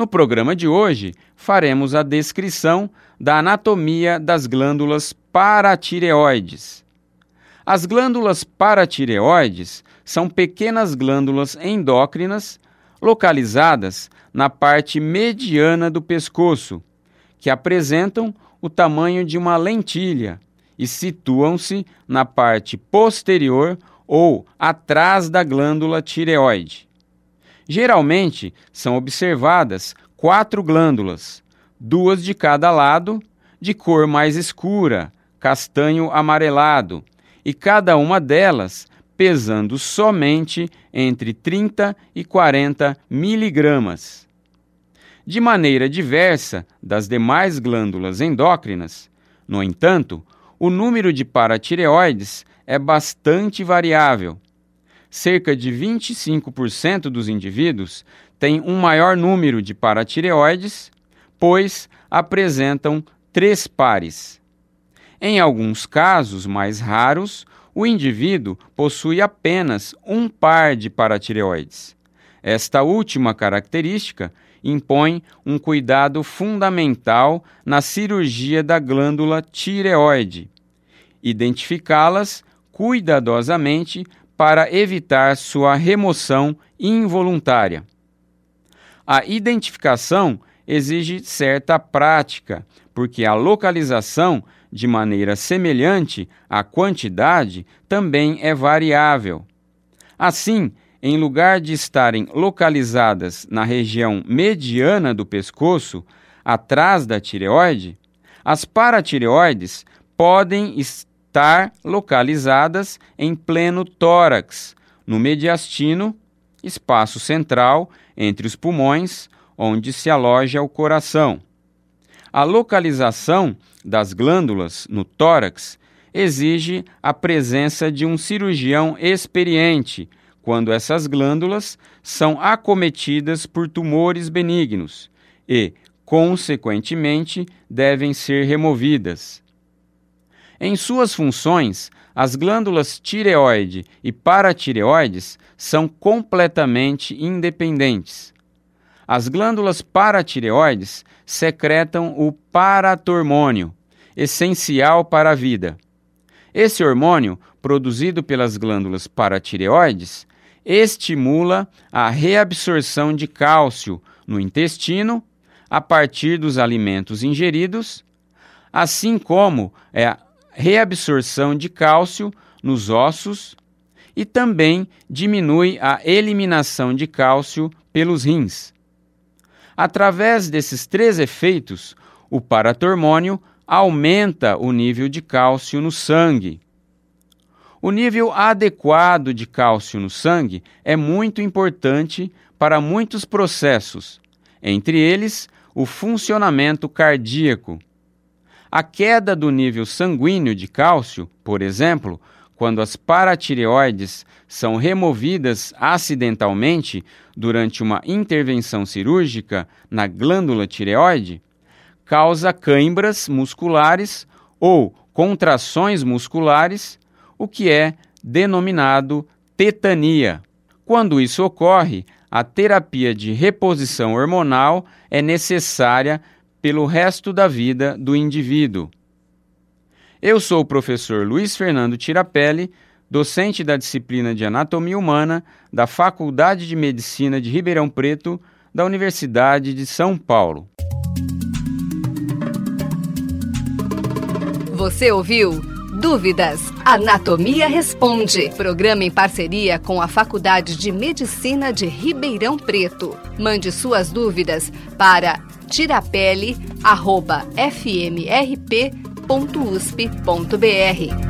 No programa de hoje, faremos a descrição da anatomia das glândulas paratireoides. As glândulas paratireoides são pequenas glândulas endócrinas localizadas na parte mediana do pescoço, que apresentam o tamanho de uma lentilha e situam-se na parte posterior ou atrás da glândula tireoide. Geralmente são observadas quatro glândulas, duas de cada lado, de cor mais escura, castanho amarelado, e cada uma delas pesando somente entre 30 e 40 miligramas. De maneira diversa das demais glândulas endócrinas, no entanto, o número de paratireoides é bastante variável. Cerca de 25% dos indivíduos têm um maior número de paratireoides, pois apresentam três pares. Em alguns casos mais raros, o indivíduo possui apenas um par de paratireoides. Esta última característica impõe um cuidado fundamental na cirurgia da glândula tireoide, identificá-las cuidadosamente para evitar sua remoção involuntária. A identificação exige certa prática, porque a localização, de maneira semelhante à quantidade, também é variável. Assim, em lugar de estarem localizadas na região mediana do pescoço, atrás da tireoide, as paratireoides podem estar localizadas em pleno tórax, no mediastino, espaço central entre os pulmões, onde se aloja o coração. A localização das glândulas no tórax exige a presença de um cirurgião experiente quando essas glândulas são acometidas por tumores benignos e, consequentemente, devem ser removidas. Em suas funções, as glândulas tireoide e paratireoides são completamente independentes. As glândulas paratireoides secretam o paratormônio, essencial para a vida. Esse hormônio, produzido pelas glândulas paratireoides, estimula a reabsorção de cálcio no intestino a partir dos alimentos ingeridos, assim como é reabsorção de cálcio nos ossos e também diminui a eliminação de cálcio pelos rins. Através desses três efeitos, o paratormônio aumenta o nível de cálcio no sangue o nível adequado de cálcio no sangue é muito importante para muitos processos, entre eles o funcionamento cardíaco. A queda do nível sanguíneo de cálcio, por exemplo, quando as paratireoides são removidas acidentalmente durante uma intervenção cirúrgica na glândula tireoide, causa câimbras musculares ou contrações musculares o que é denominado tetania. Quando isso ocorre, a terapia de reposição hormonal é necessária pelo resto da vida do indivíduo. Eu sou o professor Luiz Fernando Tirapelli, docente da disciplina de Anatomia Humana da Faculdade de Medicina de Ribeirão Preto, da Universidade de São Paulo. Você ouviu? Dúvidas? Anatomia Responde. Programa em parceria com a Faculdade de Medicina de Ribeirão Preto. Mande suas dúvidas para tirapele.fmrp.usp.br.